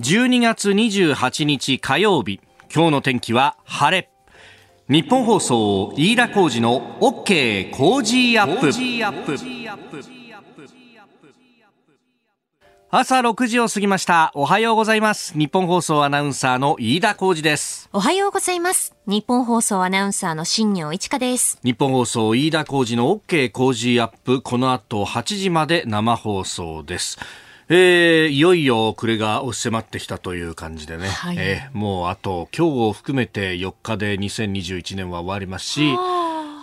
12月28日火曜日。今日の天気は晴れ。日本放送飯田浩二の OK 工事アップ。朝6時を過ぎました。おはようございます。日本放送アナウンサーの飯田浩二です。おはようございます。日本放送アナウンサーの新業一華です。日本放送飯田浩二の OK 工事アップ。この後8時まで生放送ですえー、いよいよ暮れが押し迫ってきたという感じでね、はい、えー、もうあと今日を含めて4日で2021年は終わりますし、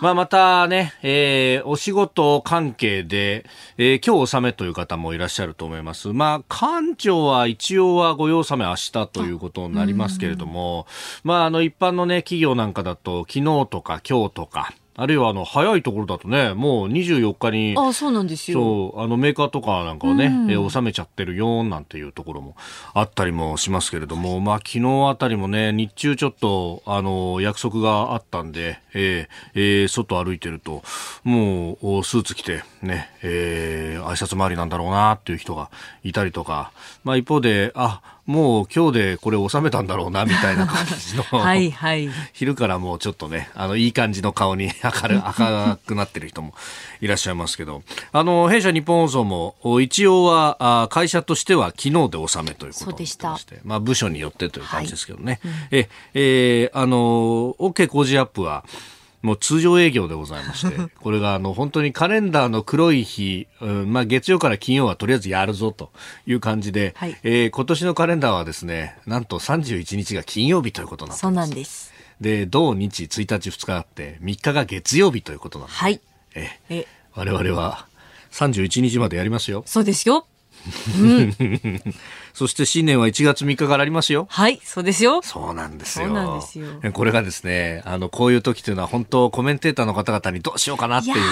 まあ、またね、えー、お仕事関係で、えー、今日納めという方もいらっしゃると思います。まあ、館長は一応は御用納め明日ということになりますけれども、まあ、あの、一般のね、企業なんかだと、昨日とか今日とか、あるいはあの早いところだとねもう24日にあそうなんですよ。そうあのメーカーとかなんかをね、うん、え納めちゃってるよなんていうところもあったりもしますけれども、まあ昨日あたりもね日中ちょっとあの約束があったんで、えーえー、外歩いてるともうスーツ着てね、えー、挨拶回りなんだろうなっていう人がいたりとか、まあ一方であもう今日でこれ収めたんだろうなみたいな感じの。はい、はい、昼からもうちょっとねあのいい感じの顔に 明る赤くなってる人もいらっしゃいますけど。あの弊社日本放送も一応はあ会社としては昨日で納めということでした。まあ、部署によってという感じですけどね、はい。うん、ええー、あの OK 工事アップはもう通常営業でございまして、これがあの本当にカレンダーの黒い日、うん、まあ月曜から金曜はとりあえずやるぞという感じで、はい、えー、今年のカレンダーはですね、なんと31日が金曜日ということなんです。そうなんです。で、土日1日2日あって、3日が月曜日ということなんです。はい。ええ我々は31日までやりますよ。そうですよ。うん、そして新年は1月3日からありますよ。はい、そうですよ。そうなんですよ。そうなんですよ。これがですね、あの、こういう時というのは本当コメンテーターの方々にどうしようかなっていうね。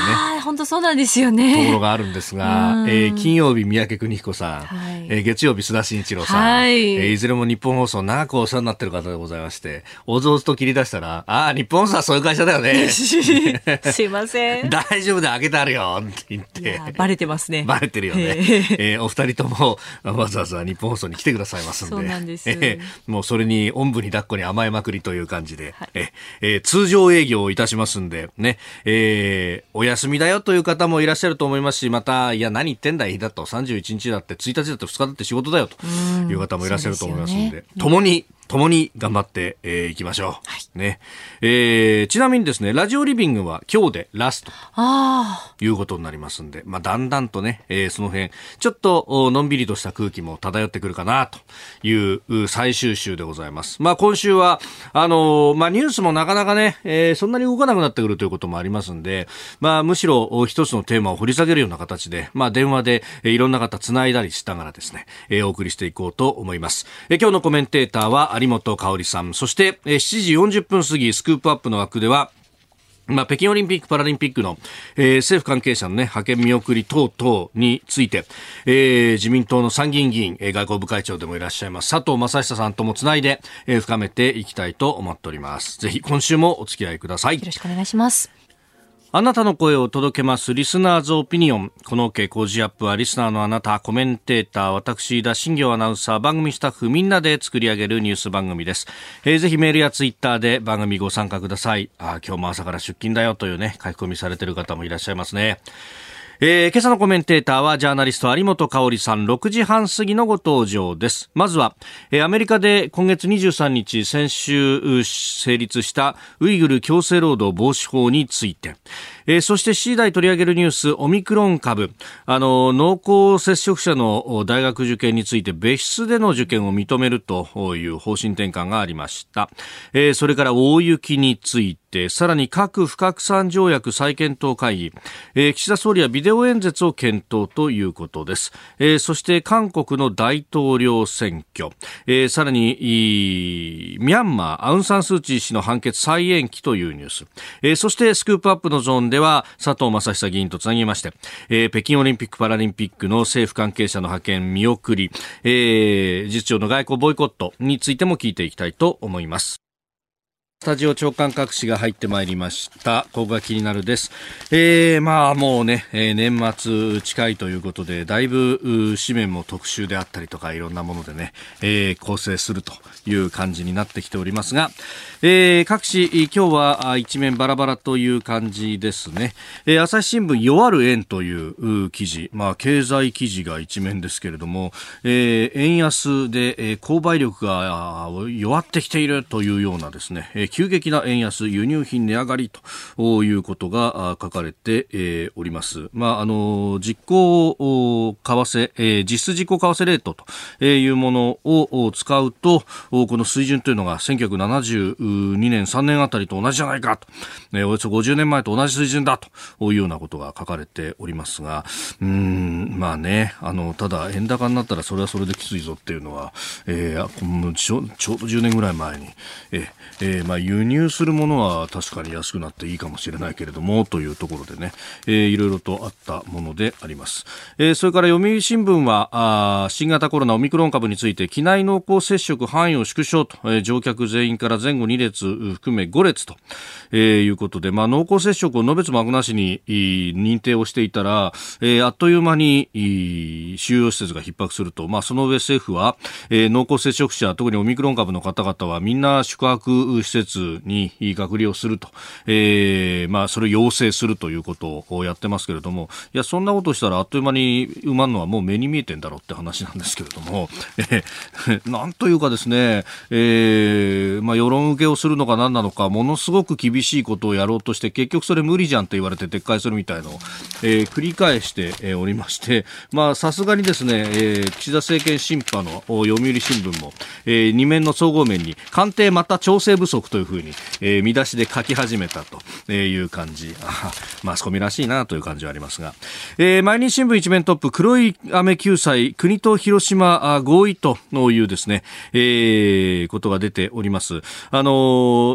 本当そうなんですよね。ところがあるんですが、えー、金曜日三宅邦彦さん、はい、えー、月曜日須田慎一郎さん、はい、えー、いずれも日本放送長くお世話になってる方でございまして、おぞおずと切り出したら、ああ、日本放送はそういう会社だよね。すいません。大丈夫で開けてあるよって言って。バレてますね。バレてるよね。えー、お二人ともわざわざ日本放送に来てくださいますんで。そうなんです。えー、もうそれにおんぶに抱っこに甘えまくりという感じで、はい、ええ。ー、通常営業をいたしますんで、ね、えー、お休みだよという方もいらっしゃると思いますし、また、いや、何言ってんだいだと、31日だって、1日だって2日だって仕事だよという方もいらっしゃると思いますんで、でね、共に共に頑張ってい、えー、きましょう。はい、ね。えー、ちなみにですね、ラジオリビングは今日でラストということになりますんで、まあ、だんだんとね、えー、その辺、ちょっとのんびりとした空気も漂ってくるかなという最終週でございます。まあ、今週は、あのー、まあ、ニュースもなかなかね、えー、そんなに動かなくなってくるということもありますんで、まあ、むしろ一つのテーマを掘り下げるような形で、まあ、電話で、えー、いろんな方繋いだりしながらですね、えー、お送りしていこうと思います。えー、今日のコメンテーターは、有本香里さん、そして、え7時40分過ぎ、スクープアップの枠では、まあ、北京オリンピック・パラリンピックの、えー、政府関係者のね、派遣見送り等々について、えー、自民党の参議院議員、えー、外交部会長でもいらっしゃいます、佐藤正久さんともつないで、えー、深めていきたいと思っております。ぜひ今週もお付き合いください。よろしくお願いします。あなたの声を届けますリスナーズオピニオン。この OK 工事アップはリスナーのあなた、コメンテーター、私、田新行アナウンサー、番組スタッフみんなで作り上げるニュース番組です。えー、ぜひメールやツイッターで番組ご参加ください。あ今日も朝から出勤だよというね、書き込みされている方もいらっしゃいますね。えー、今朝のコメンテーターはジャーナリスト有本香里さん6時半過ぎのご登場です。まずは、えー、アメリカで今月23日先週成立したウイグル強制労働防止法について。えー、そして次第取り上げるニュース、オミクロン株、あの、濃厚接触者の大学受験について別室での受験を認めるという方針転換がありました。えー、それから大雪について、さらに核不拡散条約再検討会議、えー、岸田総理はビデオ演説を検討ということです。えー、そして韓国の大統領選挙、えー、さらに、ミャンマー、アウンサンスーチー氏の判決再延期というニュース、えー、そしてスクープアップのゾーンでは佐藤正久議員とつなぎまして、えー、北京オリンピック・パラリンピックの政府関係者の派遣見送り、えー、実長の外交ボイコットについても聞いていきたいと思います。スタジオ長官各紙が入ってまいりました。ここが気になるです。えー、まあもうね、えー、年末近いということで、だいぶ紙面も特集であったりとか、いろんなものでね、えー、構成するという感じになってきておりますが、えー、各紙、今日は一面バラバラという感じですね。えー、朝日新聞弱る円という記事、まあ経済記事が一面ですけれども、えー、円安で、えー、購買力が弱ってきているというようなですね、急激な円安、輸入品値上がりということが書かれております。まあ、あの、実行為替、え実質実行為替レートというものを使うと、この水準というのが2年、3年あたりと同じじゃないかと、およそ50年前と同じ水準だというようなことが書かれておりますが、うん、まあね、あの、ただ円高になったらそれはそれできついぞっていうのは、えー、ちょちょうど10年ぐらい前に、ええー、まあ輸入するものは確かに安くなっていいかもしれないけれどもというところでね、えー、いろいろとあったものであります、えー、それから読売新聞はあ新型コロナオミクロン株について機内濃厚接触範囲を縮小と、え、乗客全員から前後2列含め5列と、えー、いうことで、まあ、濃厚接触をのべつ幕なしに認定をしていたら、えー、あっという間に収容施設が逼迫すると、まあ、その上政府は、えー、濃厚接触者特にオミクロン株の方々はみんな宿泊施設に隔離をすると、えー、まあ、それを要請するということをやってますけれども、いや、そんなことしたらあっという間に埋まるのはもう目に見えてんだろうって話なんですけれども、えー、なんというかですね、えー、まあ、世論受けをするのか何なのか、ものすごく厳しいことをやろうとして、結局それ無理じゃんと言われて撤回するみたいのを、えー、繰り返しておりまして、まあ、さすがにですね、えー、岸田政権審判の読売新聞も、えー、2面の総合面に、官邸また調整不足というふうに、えー、見出しで書き始めたという感じ。マスコミらしいなという感じはありますが。えー、毎日新聞一面トップ、黒い雨救済、国と広島合意というですね、えー、ことが出ております。あの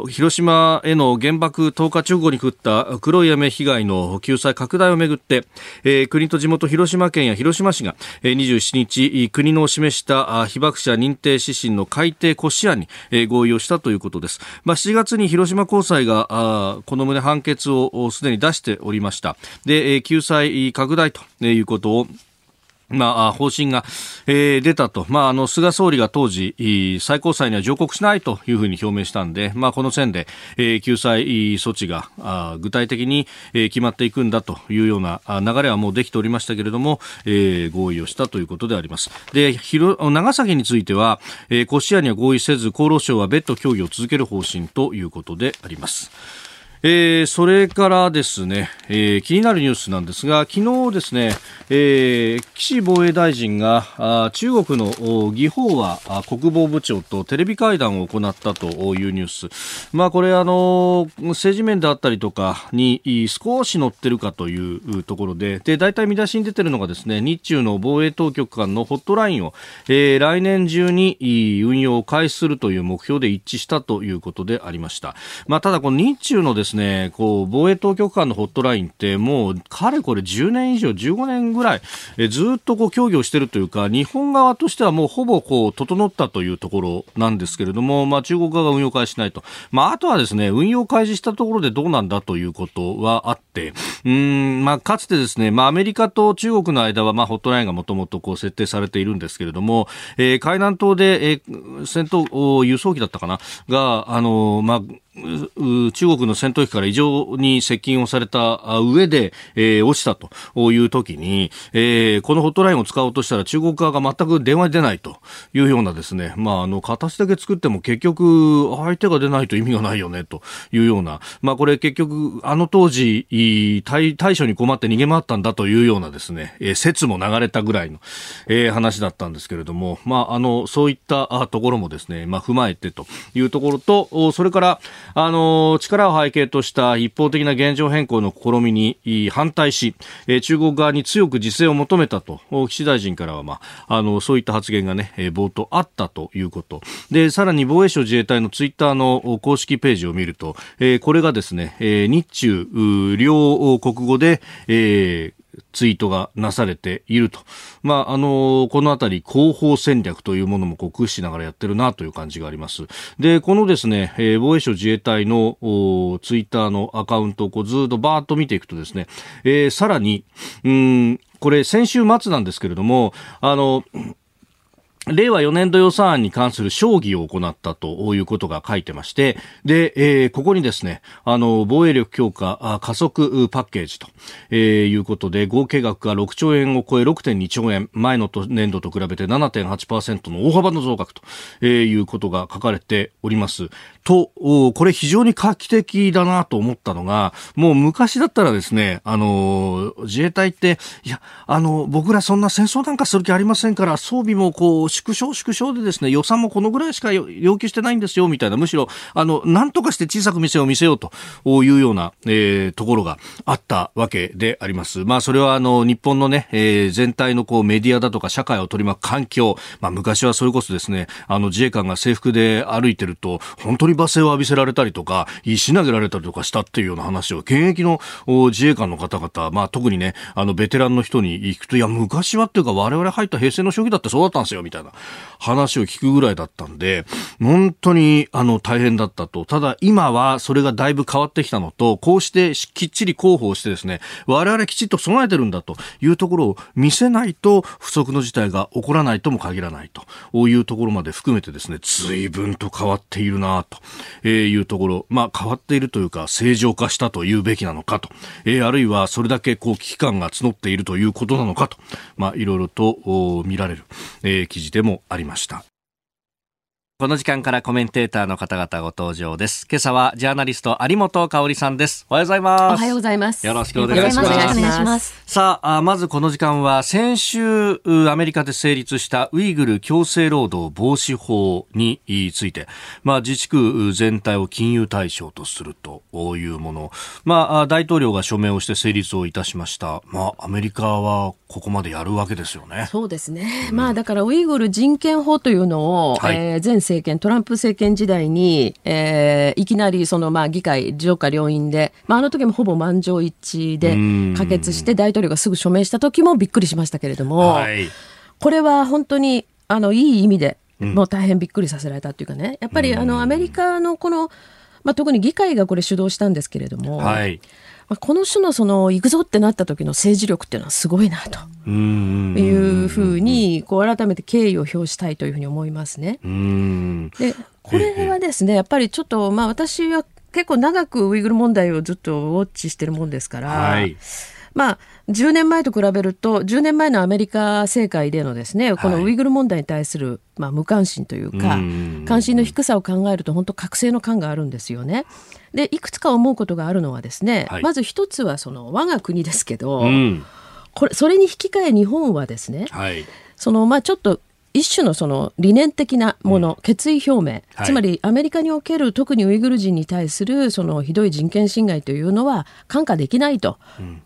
広島への原爆投下直後に降った黒い雨被害の救済拡大をめぐって、えー、国と地元広島県や広島市が、えー、27日、国の示した被爆者認定指針の改定骨子案に、えー、合意をしたということです。まあ、7月に広島高裁があこの旨判決をすでに出しておりましたで救済拡大ということをまあ、方針が、えー、出たと。まあ、あの、菅総理が当時、最高裁には上告しないというふうに表明したんで、まあ、この線で、えー、救済措置が、あ具体的に、えー、決まっていくんだというような流れはもうできておりましたけれども、えー、合意をしたということであります。で、広、長崎については、えー、コシアには合意せず、厚労省は別途協議を続ける方針ということであります。えー、それからですね、えー、気になるニュースなんですが、昨日ですね、えー、岸防衛大臣があ中国の義法は国防部長とテレビ会談を行ったというニュース。まあこれあの、政治面であったりとかに少し載ってるかというところで、で、大体見出しに出てるのがですね、日中の防衛当局間のホットラインを、えー、来年中に運用を開始するという目標で一致したということでありました。まあただこの日中のですね、ねこう、防衛当局間のホットラインってもう、かれこれ10年以上、15年ぐらい、えずっとこう、協議をしているというか、日本側としてはもうほぼこう、整ったというところなんですけれども、まあ中国側が運用開始しないと。まああとはですね、運用開始したところでどうなんだということはあって、うん、まあかつてですね、まあアメリカと中国の間は、まあホットラインがもともとこう設定されているんですけれども、えー、海南島で、えー、戦闘、輸送機だったかな？が、あのまあ、中国の戦闘機から異常に接近をされた上で、えー、落ちたという時に、えー、このホットラインを使おうとしたら中国側が全く電話に出ないというようなですね、まあ、あの、形だけ作っても結局相手が出ないと意味がないよねというような、まあ、これ結局あの当時対対処に困って逃げ回ったんだというようなですね、えー、説も流れたぐらいの、えー、話だったんですけれども、まあ、あの、そういったところもですね、まあ、踏まえてというところと、それから、あの、力を背景とした一方的な現状変更の試みに反対し、中国側に強く自制を求めたと、岸大臣からは、まあ、あの、そういった発言がね、冒頭あったということ。で、さらに防衛省自衛隊のツイッターの公式ページを見ると、これがですね、日中両国語で、えーツイートがなされていると。まあ、あの、このあたり広報戦略というものもこう駆使しながらやってるなという感じがあります。で、このですね、えー、防衛省自衛隊のツイッターのアカウントをこうずっとバーッと見ていくとですね、えー、さらに、うん、これ先週末なんですけれども、あの、令和4年度予算案に関する審議を行ったということが書いてまして、で、えー、ここにですね、あの、防衛力強化加速パッケージと、えー、いうことで、合計額が6兆円を超え6.2兆円、前の年度と比べて7.8%の大幅の増額と、えー、いうことが書かれております。と、これ非常に画期的だなと思ったのが、もう昔だったらですね、あの、自衛隊って、いや、あの、僕らそんな戦争なんかする気ありませんから、装備もこう、縮小縮小でですね、予算もこのぐらいしか要求してないんですよ、みたいな、むしろ、あの、なんとかして小さく店を見せようというような、えー、ところがあったわけであります。まあ、それはあの、日本のね、えー、全体のこう、メディアだとか社会を取り巻く環境、まあ、昔はそれこそですね、あの、自衛官が制服で歩いてると、本当に罵声を浴びせられたりとか、石投げられたりとかしたっていうような話を、現役の自衛官の方々、まあ、特にね、あの、ベテランの人に行くと、いや、昔はっていうか、我々入った平成の初期だってそうだったんですよ、みたいな話を聞くぐらいだったんで、本当にあの大変だったと。ただ今はそれがだいぶ変わってきたのと、こうしてきっちり広報してですね、我々きちっと備えてるんだというところを見せないと不測の事態が起こらないとも限らないというところまで含めてですね、随分と変わっているなとえいうところ、まあ変わっているというか正常化したというべきなのかと、えー、あるいはそれだけこう危機感が募っているということなのかと、まあいろいろと見られる、えー、記事でもありました。この時間からコメンテーターの方々ご登場です。今朝はジャーナリスト有本香里さんです。おはようございます。おはようございます。よろしくお願いします。ます。さあ、まずこの時間は先週アメリカで成立したウイグル強制労働防止法について、まあ自治区全体を金融対象とするというもの、まあ大統領が署名をして成立をいたしました。まあアメリカはここまでやるわけですよね。そうですね。うん、まあだからウイグル人権法というのを、はい、えー、前政権、トランプ政権時代に、えー、いきなりそのまあ議会、上下両院で、まあ、あの時もほぼ満場一致で可決して大統領がすぐ署名した時もびっくりしましたけれども、はい、これは本当にあのいい意味でもう大変びっくりさせられたっていうかね、やっぱりあのアメリカのこの、まあ、特に議会がこれ主導したんですけれども、はい。まあ、この種のその行くぞってなった時の政治力っていうのはすごいなと。いうふうにこう改めて敬意を表したいというふうに思いますね。でこれはですねやっぱりちょっとまあ私は結構長くウイグル問題をずっとウォッチしてるもんですから、はい、まあ10年前と比べると10年前のアメリカ政界でのですねこのウイグル問題に対する、まあ、無関心というか関心の低さを考えると本当覚醒の感があるんですよね。でいくつか思うことがあるのはですね、はい、まず一つはその我が国ですけど、うん、これそれに引き換え日本はですね、はい、そのまあちょっと一種のその理念的なもの、うん、決意表明、はい、つまりアメリカにおける特にウイグル人に対するそのひどい人権侵害というのは看過できないと、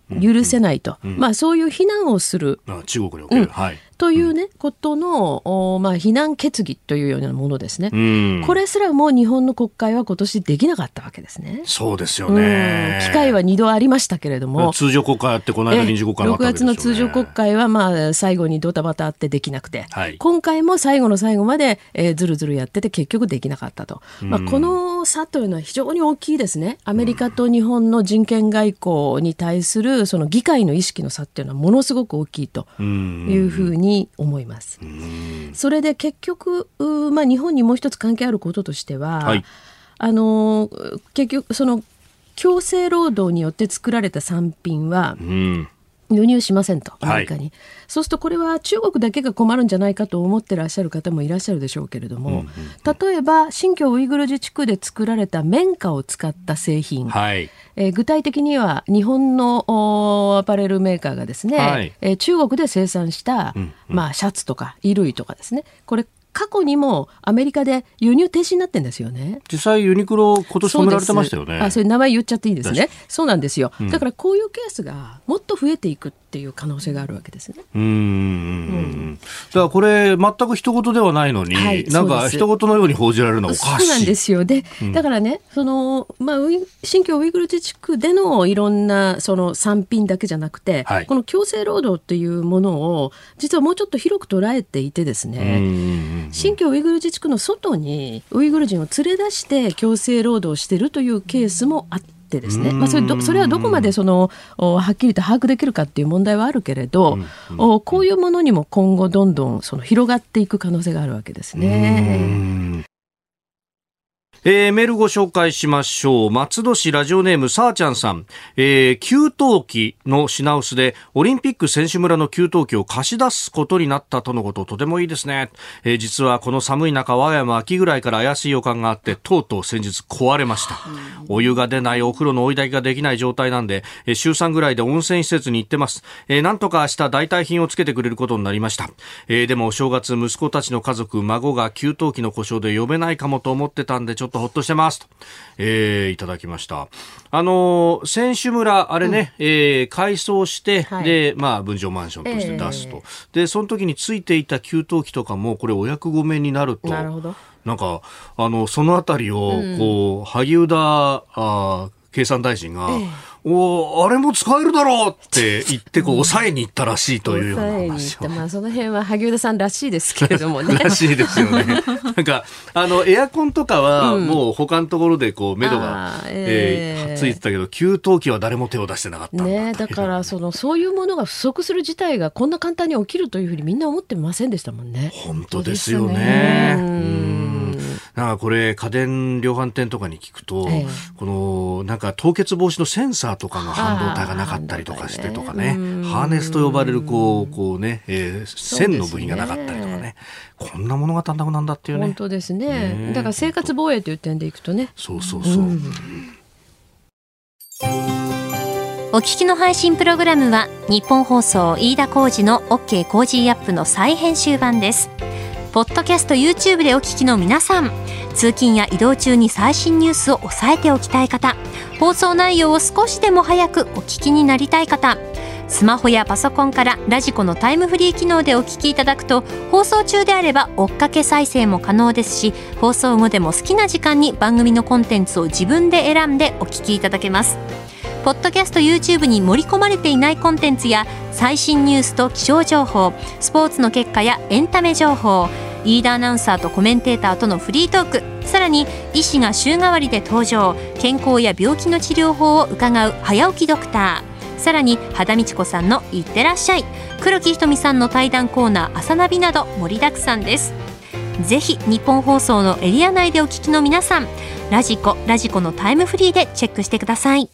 うん、許せないと、うん、まあ、そういう非難をする。中国における、はいというね、うん、ことの、まあ、非難決議というようなものですね、うん、これすらも日本の国会は今年できなかったわけですね。そうですよね。機会は2度ありましたけれども、通常国会あって、この間臨時国会あったわけですよ、ね、6月の通常国会は、まあ、最後にドタバタあってできなくて、はい、今回も最後の最後まで、えー、ずるずるやってて、結局できなかったと。まあ、この差というのは非常に大きいですね。アメリカと日本の人権外交に対するその議会の意識の差っていうのはものすごく大きいというふうに思います。。それで結局、まあ、日本にもう一つ関係あることとしては、はい、あの結局その強制労働によって作られた産品は、うん輸入しませんと、アメリカに、はい、そうするとこれは中国だけが困るんじゃないかと思ってらっしゃる方もいらっしゃるでしょうけれども、うんうんうん、例えば新疆ウイグル自治区で作られた綿花を使った製品、はい、えー、具体的には日本のアパレルメーカーがですね、はい、えー、中国で生産した、うんうん、まあ、シャツとか衣類とかですね。これ過去にもアメリカで輸入停止になってんですよね。実際ユニクロ今年止められてましたよね。あ、それ名前言っちゃっていいですね。そうなんですよ。だからこういうケースがもっと増えていく。っていう可能性があるわけですね。うん、だからこれ全く人事ではないのに、はい、なんか人事のように報じられるのはおかしい。そうなんですよ。で、うん、だからね、そのまあ新疆ウイグル自治区でのいろんなその産品だけじゃなくて、はい、この強制労働というものを実はもうちょっと広く捉えていてですね、新疆ウイグル自治区の外にウイグル人を連れ出して強制労働しているというケースもあって。ってですね、まあ、それそれはどこまでそのはっきりと把握できるかっていう問題はあるけれど、うこういうものにも今後どんどんその広がっていく可能性があるわけですね。えー、メールご紹介しましょう。松戸市ラジオネームさあちゃんさん。えー、給湯器の品薄でオリンピック選手村の給湯器を貸し出すことになったとのこと、とてもいいですね。えー、実はこの寒い中、我が家も秋ぐらいから怪しい予感があって、とうとう先日壊れました。お湯が出ないお風呂の追い炊きができない状態なんで、えー、週3ぐらいで温泉施設に行ってます。えー、なんとか明日代替品をつけてくれることになりました。えー、でもお正月、息子たちの家族、孫が給湯器の故障で呼べないかもと思ってたんで、ちょっととほっとしてますと、えー、いただきました。あのー、選手村、あれね、うん、えー、改装して、はい、で、まあ、分譲マンションとして出すと、えー、で、その時についていた給湯器とかも、これ、お役御免になると。なるほど。なんか、あの、そのあたりを、こう、うん、萩生田、あ経産大臣が、えーおあれも使えるだろうって言ってこう抑えに行ったらしいというような話まあその辺は萩生田さんらしいですけれどもね。らしいですよね。なんかあのエアコンとかはもう他のところでこう目処が、えー、えー、ついてたけど給湯器は誰も手を出してなかったねだからそのそういうものが不足する事態がこんな簡単に起きるというふうにみんな思ってませんでしたもんね。本当ですよね。うんなんかこれ家電量販店とかに聞くと、えー、このなんか凍結防止のセンサーとかの半導体がなかったりとかしてとかね、ハーネスと呼ばれるこう、こうね、えー、線の部品がなかったりとかね、こんなものが単独なんだっていうね。本当ですね。ねだから生活防衛という点でいくとね。そうそうそう。うお聞きの配信プログラムは日本放送飯田浩二の OK コージーアップの再編集版です。ポッドキャスト YouTube でお聞きの皆さん通勤や移動中に最新ニュースを押さえておきたい方放送内容を少しでも早くお聞きになりたい方スマホやパソコンからラジコのタイムフリー機能でお聞きいただくと放送中であれば追っかけ再生も可能ですし放送後でも好きな時間に番組のコンテンツを自分で選んでお聞きいただけます。ポッドキャスト YouTube に盛り込まれていないコンテンツや最新ニュースと気象情報スポーツの結果やエンタメ情報リーダーアナウンサーとコメンテーターとのフリートークさらに医師が週替わりで登場健康や病気の治療法を伺う早起きドクターさらに肌道子さんの「いってらっしゃい」黒木ひとみさんの対談コーナー「朝ナビ」など盛りだくさんです。ぜひ日本放送のエリア内でお聞きの皆さんラジコラジコのタイムフリーでチェックしてください。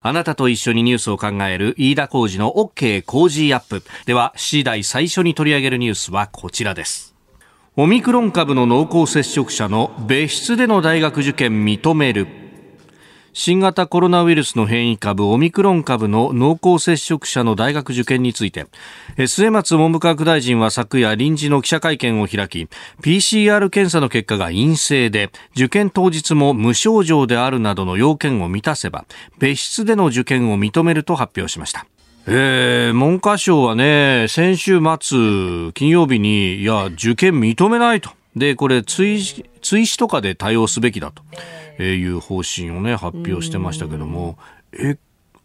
あなたと一緒にニュースを考える飯田浩二の OK 工事アップ。では、次第最初に取り上げるニュースはこちらです。オミクロン株の濃厚接触者の別室での大学受験認める。新型コロナウイルスの変異株オミクロン株の濃厚接触者の大学受験について末松文部科学大臣は昨夜臨時の記者会見を開き PCR 検査の結果が陰性で受験当日も無症状であるなどの要件を満たせば別室での受験を認めると発表しましたえー、文科省はね、先週末、金曜日に、いや、受験認めないと。で、これ追、追試とかで対応すべきだと。いう方針をね発表してましたけども、え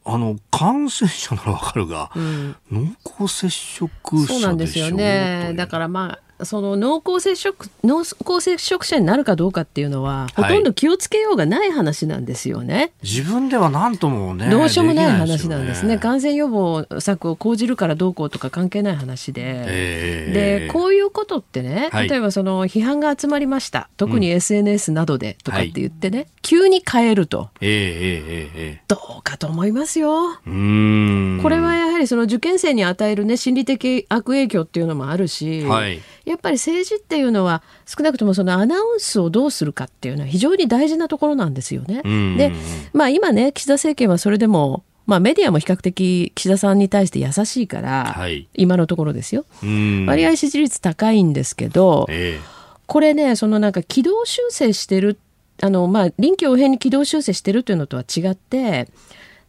あの感染者ならわかるが、うん、濃厚接触者そうなんですよね。だからまあその濃厚接触濃厚接触者になるかどうかっていうのは、ほとんど気をつけようがない話なんですよね。自分では何ともね。どうしようもない話なんですね。すね感染予防策を講じるからどうこうとか関係ない話で。えー、で、こういうことってね、例えばその批判が集まりました。特に SNS などでとかって言ってね、はい、急に変えると。えー、えー、どうかと思いますよ。うんこれはやはりその受験生に与えるね、心理的悪影響っていうのもあるし、はいやっぱり政治っていうのは少なくともそのアナウンスをどうするかっていうのは非常に大事なところなんですよね。で、まあ今ね岸田政権はそれでもまあ、メディアも比較的岸田さんに対して優しいから、はい、今のところですよ。割合支持率高いんですけど、えー、これねそのなんか軌道修正してるあの、まあ、臨機応変に軌道修正してるというのとは違って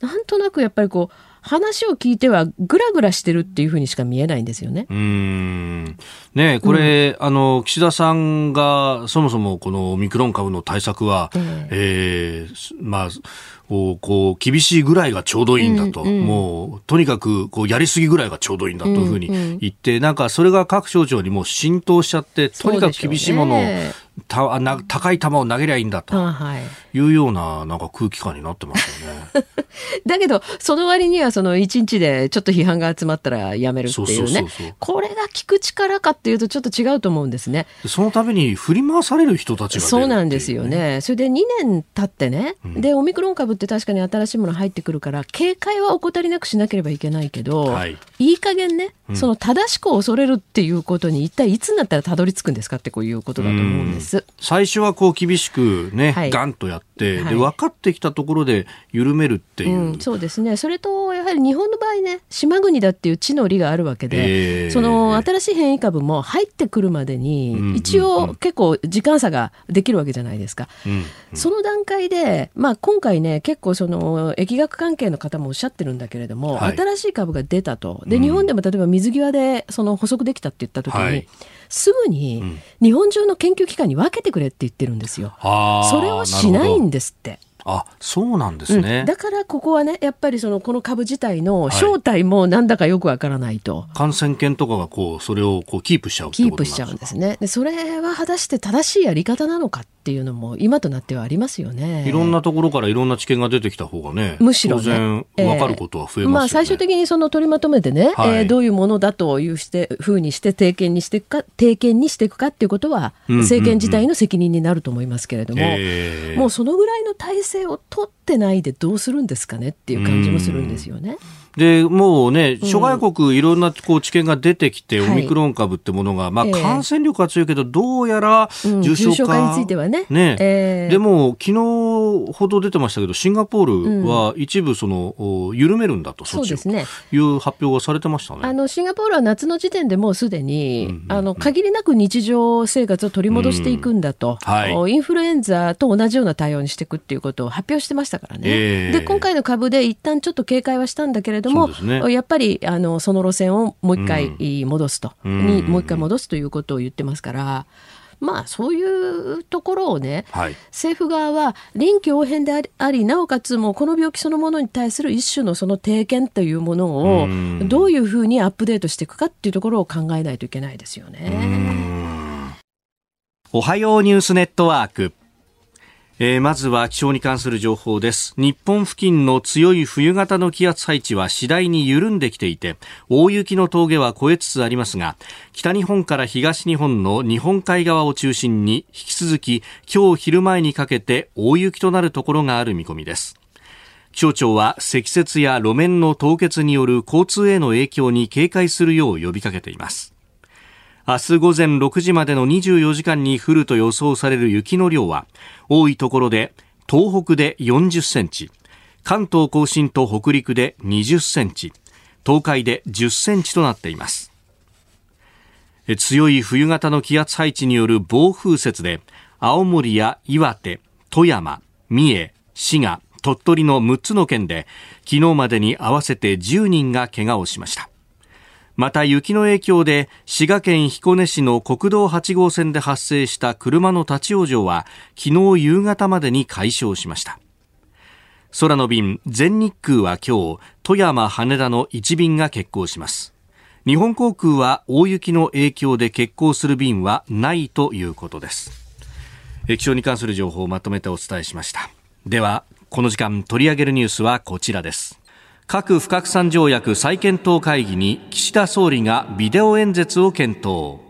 なんとなくやっぱりこう話を聞いてはぐらぐらしてるっていうふうにしか見えないんですよね。うん。ねこれ、うん、あの岸田さんがそもそもこのオミクロン株の対策は、えー、えー、まあこう厳しいぐらいがちょうどいいんだと、うんうん、もうとにかくこうやりすぎぐらいがちょうどいいんだというふうに言って、うんうん、なんかそれが各省庁にも浸透しちゃってとにかく厳しいものをたな高い球を投げりゃいいんだというようななんか空気感になってますよね。だけどその割にはその一日でちょっと批判が集まったらやめるっていうねこれが聞く力かっていうとちょっと違うと思うんですね。そのために振り回される人たちが、ね、そうなんですよね。それで2年経ってね、うん、でオミクロン株って確かに新しいもの入ってくるから警戒は怠りなくしなければいけないけど、はい、いい加減ね、その正しく恐れるっていうことに一体いつになったらたどり着くんですかってこういうことだと思うんです。最初はこう厳しくね、はい、ガンとやって、はい、で分かってきたところで緩めるっていう、うん、そうですね。それとやはり日本の場合ね島国だっていう地の利があるわけで、えー、その新しい変異株も入ってくるまでに一応結構時間差ができるわけじゃないですか、うんうん、その段階で、まあ、今回ね結構その疫学関係の方もおっしゃってるんだけれども、はい、新しい株が出たと。で日本でも例えば水際でその補足できたって言った時に、はいすぐに日本中の研究機関に分けてくれって言ってるんですよ。それをしないんですって。あそうなんですね、うん、だからここはねやっぱりそのこの株自体の正体もなんだかよくわからないと、はい、感染研とかがこうそれをこうキープしちゃうキープしちゃうんですね。でそれは果たして正しいやり方なのかっていうのも今となってはありますよね。いろんなところからいろんな知見が出てきた方がねむしろ、ね、当然分かることは増えます、ね。えー、まあ、最終的にその取りまとめてね、はい、えー、どういうものだというしてふうにして定見にしていくか定見にしていくかっていうことは政権自体の責任になると思いますけれども、えー、もうそのぐらいの体制を取ってないでどうするんですかねっていう感じもするんですよね。で、もうね、諸外国いろんなこう知見が出てきて、オミクロン株ってものが、まあ感染力は強いけど、どうやら重症化。についてはね。ね。えー、でも、昨日ほど出てましたけど、シンガポールは一部その、緩めるんだと、そうですね。いう発表がされてましたね。あの、シンガポールは夏の時点でもうすでに、あの、限りなく日常生活を取り戻していくんだと、はい、インフルエンザと同じような対応にしていくっていうことを発表してましたからね。えー、で、今回の株で一旦ちょっと警戒はしたんだけれども、ね、やっぱりあのその路線をもう一回戻すと、うん、にもう一回戻すということを言ってますから。まあそういうところをね、はい、政府側は臨機応変でありなおかつもこの病気そのものに対する一種のその定見というものをどういうふうにアップデートしていくかっていうところを考えないといけないですよね。おはようニュースネットワークえー、まずは気象に関する情報です。日本付近の強い冬型の気圧配置は次第に緩んできていて大雪の峠は越えつつありますが北日本から東日本の日本海側を中心に引き続き今日昼前にかけて大雪となるところがある見込みです。気象庁は積雪や路面の凍結による交通への影響に警戒するよう呼びかけています。明日午前6時までの24時間に降ると予想される雪の量は多いところで東北で40センチ関東甲信と北陸で20センチ東海で10センチとなっています。強い冬型の気圧配置による暴風雪で青森や岩手、富山、三重、滋賀、鳥取の6つの県で昨日までに合わせて10人が怪我をしました。また雪の影響で滋賀県彦根市の国道8号線で発生した車の立ち往生は昨日夕方までに解消しました。空の便全日空は今日富山羽田の1便が欠航します。日本航空は大雪の影響で欠航する便はないということです。気象に関する情報をまとめてお伝えしました。ではこの時間取り上げるニュースはこちらです。核不拡散条約再検討会議に岸田総理がビデオ演説を検討。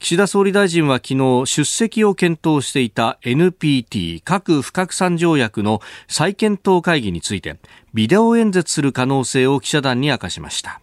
岸田総理大臣は昨日出席を検討していた NPT 核不拡散条約の再検討会議についてビデオ演説する可能性を記者団に明かしました。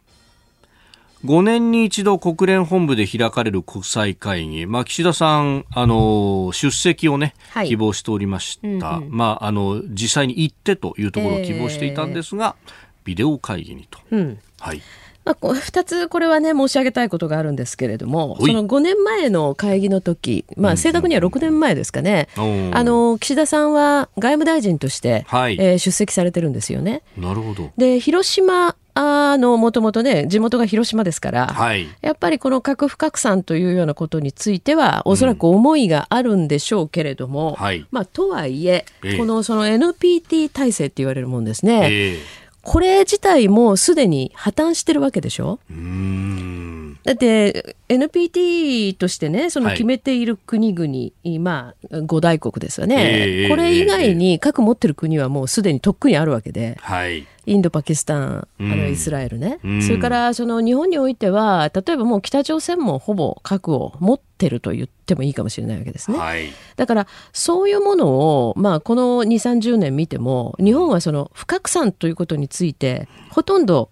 5年に一度国連本部で開かれる国際会議、まあ、岸田さん、あの、出席をね、はい、希望しておりました。うんうん、まあ、あの、実際に行ってというところを希望していたんですが、えー、ビデオ会議にと。うん、はい。まあ、2つこれはね申し上げたいことがあるんですけれどもその5年前の会議の時、まあ、正確には6年前ですかね、うん、あの岸田さんは外務大臣として、はい、えー、出席されてるんですよね。なるほど。で広島あの、もともとね、地元が広島ですから、はい、やっぱりこの核不拡散というようなことについては、おそらく思いがあるんでしょうけれども、うん、まあ、とはいえ、えー、このその NPT 体制って言われるもんですね。えーこれ自体もすでに破綻してるわけでしょ？だって NPT としてねその決めている国々、はい、まあ5大国ですよね、えー、これ以外に核持ってる国はもうすでにとっくにあるわけで、はい、インド、パキスタン、あるいはイスラエルね、うん、それからその日本においては、例えばもう北朝鮮もほぼ核を持ってると言ってもいいかもしれないわけですね。はい、だから、そういうものを、まあ、この2、30年見ても、日本はその不拡散ということについて、ほとんど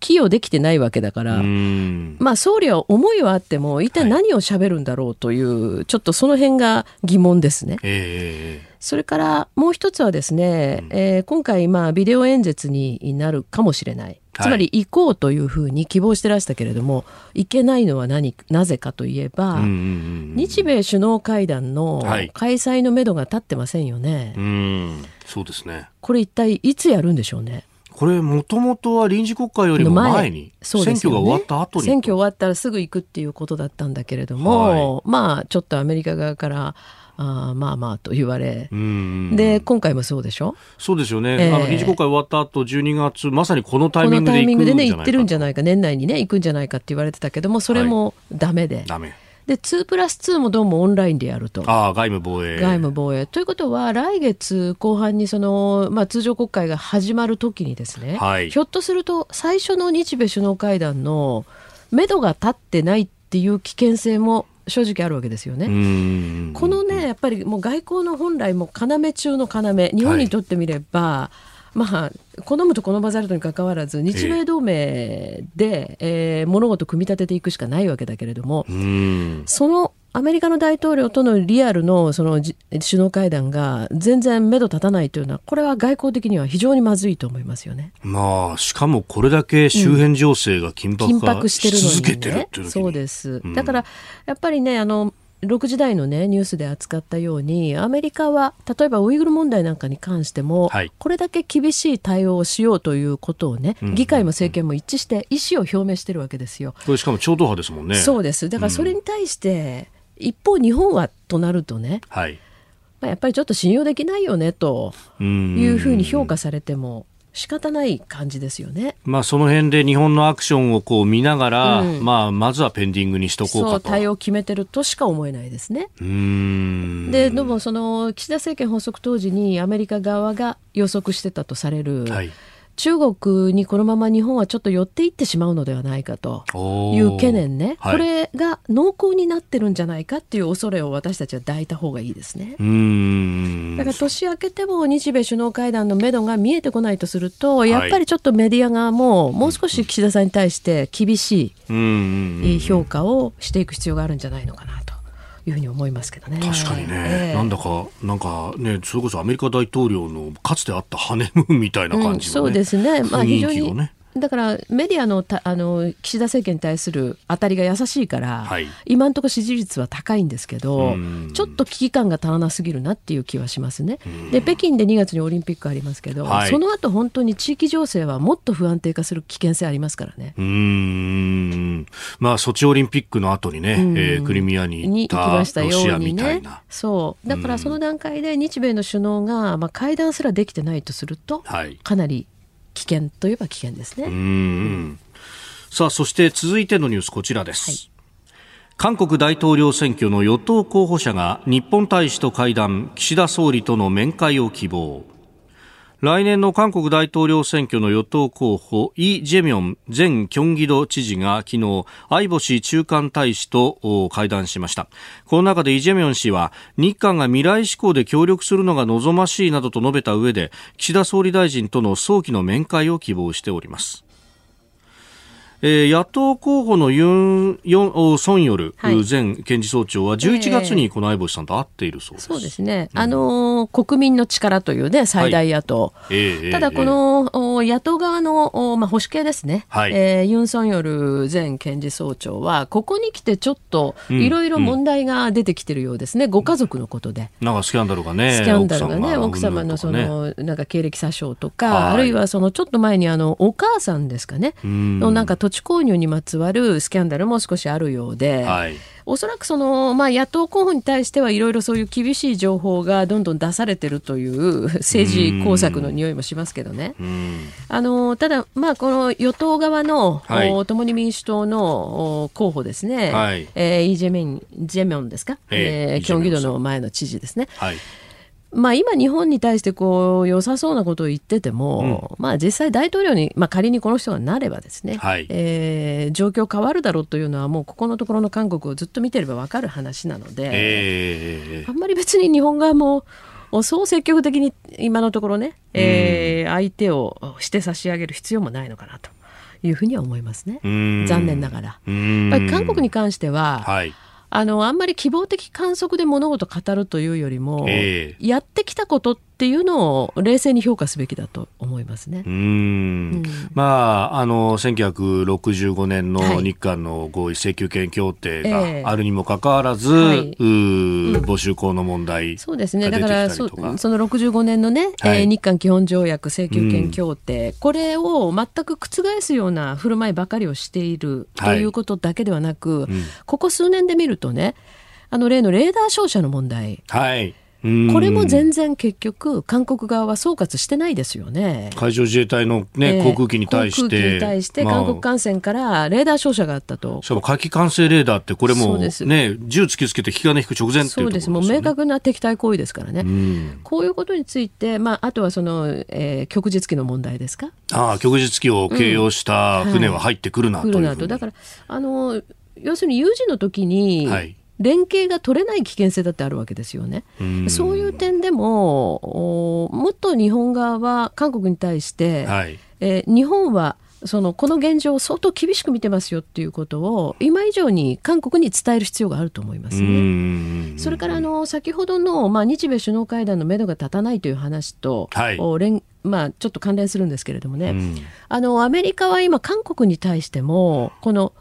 寄与できてないわけだから、まあ、総理は思いはあっても、一体何を喋るんだろうという、はい、ちょっとその辺が疑問ですね。えーそれからもう一つはですね、うん、えー、今回、まあ、ビデオ演説になるかもしれない。つまり行こうというふうに希望してらしたけれども、行けないのは何なぜかといえば、日米首脳会談の開催のめどが立ってませんよね。はい、そうですね。これ一体いつやるんでしょうね。これもともとは臨時国会よりも前に選挙が終わった後に、ね、選挙終わったらすぐ行くっていうことだったんだけれども、はい、まあちょっとアメリカ側からあまあまあと言われ、で今回もそうでしょ？そうですよね、えー、あの臨時国会終わった後12月、まさにこのタイミングで行くね、行ってるんじゃないか、年内にね、行くんじゃないかって言われてたけども、それもだめで。はい、ダメ。で2プラス2もどうもオンラインでやると。あ外務防衛。外務防衛。ということは、来月後半にその、まあ、通常国会が始まるときにですね、はい、ひょっとすると最初の日米首脳会談のめどが立ってないっていう危険性も正直あるわけですよね。このねやっぱりもう外交の本来も要中の要日本にとってみれば、はい、まあ好むと好まざるとにかかわらず日米同盟で、えー、えー、物事を組み立てていくしかないわけだけれどもそのアメリカの大統領とのリアルのその首脳会談が全然目処立たないというのは、これは外交的には非常にまずいと思いますよね。まあ、しかもこれだけ周辺情勢が緊迫,、緊迫してるのに、ね、そうです。だから、やっぱりね、あの、6時台の、ね、ニュースで扱ったようにアメリカは例えばウイグル問題なんかに関しても、はい、これだけ厳しい対応をしようということをね、議会も政権も一致して意思を表明してるわけですよ。これしかも超党派ですもんね。そうですだからそれに対して、一方日本はとなるとね、はい、まあ、やっぱりちょっと信用できないよねというふうに評価されても仕方ない感じですよね。まあその辺で日本のアクションをこう見ながら、うん、まあまずはペンディングにしとこうかと。対応を決めてるとしか思えないですね。ででもその岸田政権発足当時にアメリカ側が予測してたとされる。はい中国にこのまま日本はちょっと寄っていってしまうのではないかという懸念ね、はい、これが濃厚になってるんじゃないかっていう恐れを私たちは抱いた方がいいですね。だから年明けても日米首脳会談のめどが見えてこないとすると、やっぱりちょっとメディア側ももう少し岸田さんに対して厳しい評価をしていく必要があるんじゃないのかなと。いうふうに思いますけどね。確かにね、えー、なんだか、なんかね、それこそアメリカ大統領のかつてあったハネムーンみたいな感じの、ねうん、そうですね。まあ非常に、ね、だからメディアのたあの岸田政権に対する当たりが優しいから、はい、今のところ支持率は高いんですけど、ちょっと危機感が足らなすぎるなっていう気はしますね。で北京で2月にオリンピックありますけど、はい、その後本当に地域情勢はもっと不安定化する危険性ありますからね。うん。まあソチオリンピックの後にね、えー、クリミアに行きましたようにね。そう。だからその段階で日米の首脳が、まあ、会談すらできてないとすると、はい、かなり危険といえば危険ですね。さあ、そして続いてのニュースこちらです。はい、韓国大統領選挙の与党候補者が日本大使と会談、岸田総理との面会を希望。来年の韓国大統領選挙の与党候補イ・ジェミョン前キョンギド知事が昨日相星中間大使と会談しました。この中でイ・ジェミョン氏は日韓が未来志向で協力するのが望ましいなどと述べた上で岸田総理大臣との早期の面会を希望しております。えー、野党候補のユン・ヨン・ソンヨル前検事総長は11月にこの相星さんと会っているそうです。そうですね。あのー、国民の力というね、最大野党。はい。えー、ただこの、の野党側の、まあ、保守系ですね、はい、えー、ユン・ソンヨル前検事総長は、ここに来てちょっといろいろ問題が出てきてるようですね、うん、ご家族のことで。なんかスキャンダルがね、スキャンダルがね、奥様のその、なんか経歴詐称とか、はい、あるいはそのちょっと前にあのお母さんですかね、のなんか土地購入にまつわるスキャンダルも少しあるようで。はい。おそらくその、まあ、野党候補に対してはいろいろそういう厳しい情報がどんどん出されてるという政治工作の匂いもしますけどね。あのただ、まあ、この与党側の、はい、共に民主党の候補ですね、はい、えー、イ・ジェミョンジェミョンですか、えー、キョンギ道の前の知事ですね。はいまあ、今、日本に対してこう良さそうなことを言ってても、うん、まあ、実際、大統領に、まあ、仮にこの人がなればですね、はい、えー、状況変わるだろうというのは、もうここのところの韓国をずっと見てれば分かる話なので、えー、あんまり別に日本側も、そう積極的に今のところね、えー、相手をして差し上げる必要もないのかなというふうには思いますね、残念ながら。韓国に関しては、はいあのあんまり希望的観測で物事を語るというよりも、えー、やってきたことっていうのを冷静に評価すべきだと思いますね。うん。うん。まあ、あの、1965年の日韓の合意請求権協定があるにもかかわらず、はい、募集校の問題そうですね。だからそ、その65年のね、はい、えー、日韓基本条約請求権協定、これを全く覆すような振る舞いばかりをしているということだけではなく、はいうん、ここ数年で見るとね、あの例のレーダー照射の問題。はい。これも全然結局、韓国側は総括してないですよね。海上自衛隊の、ね、航空機に対して。航空機に対して、韓国艦船からレーダー照射があったと。しかも火器管制レーダーって、これも、ね、銃突きつけて引き金引く直前っていう、ね、そうです、もう明確な敵対行為ですからね。こういうことについて、まあ、あとはその、えー、旭日機の問題ですか？ああ、旭日機を形容した船は入ってくるなと、うんはい、来るなと。だから、あの、要するに有事の時に、はい連携が取れない危険性だってあるわけですよね。うそういう点でももっと日本側は韓国に対して、はい、えー、日本はそのこの現状を相当厳しく見てますよっていうことを今以上に韓国に伝える必要があると思いますね。それからあの先ほどの、まあ、日米首脳会談のめどが立たないという話と、はい、連まあ、ちょっと関連するんですけれどもね、あのアメリカは今韓国に対してもこの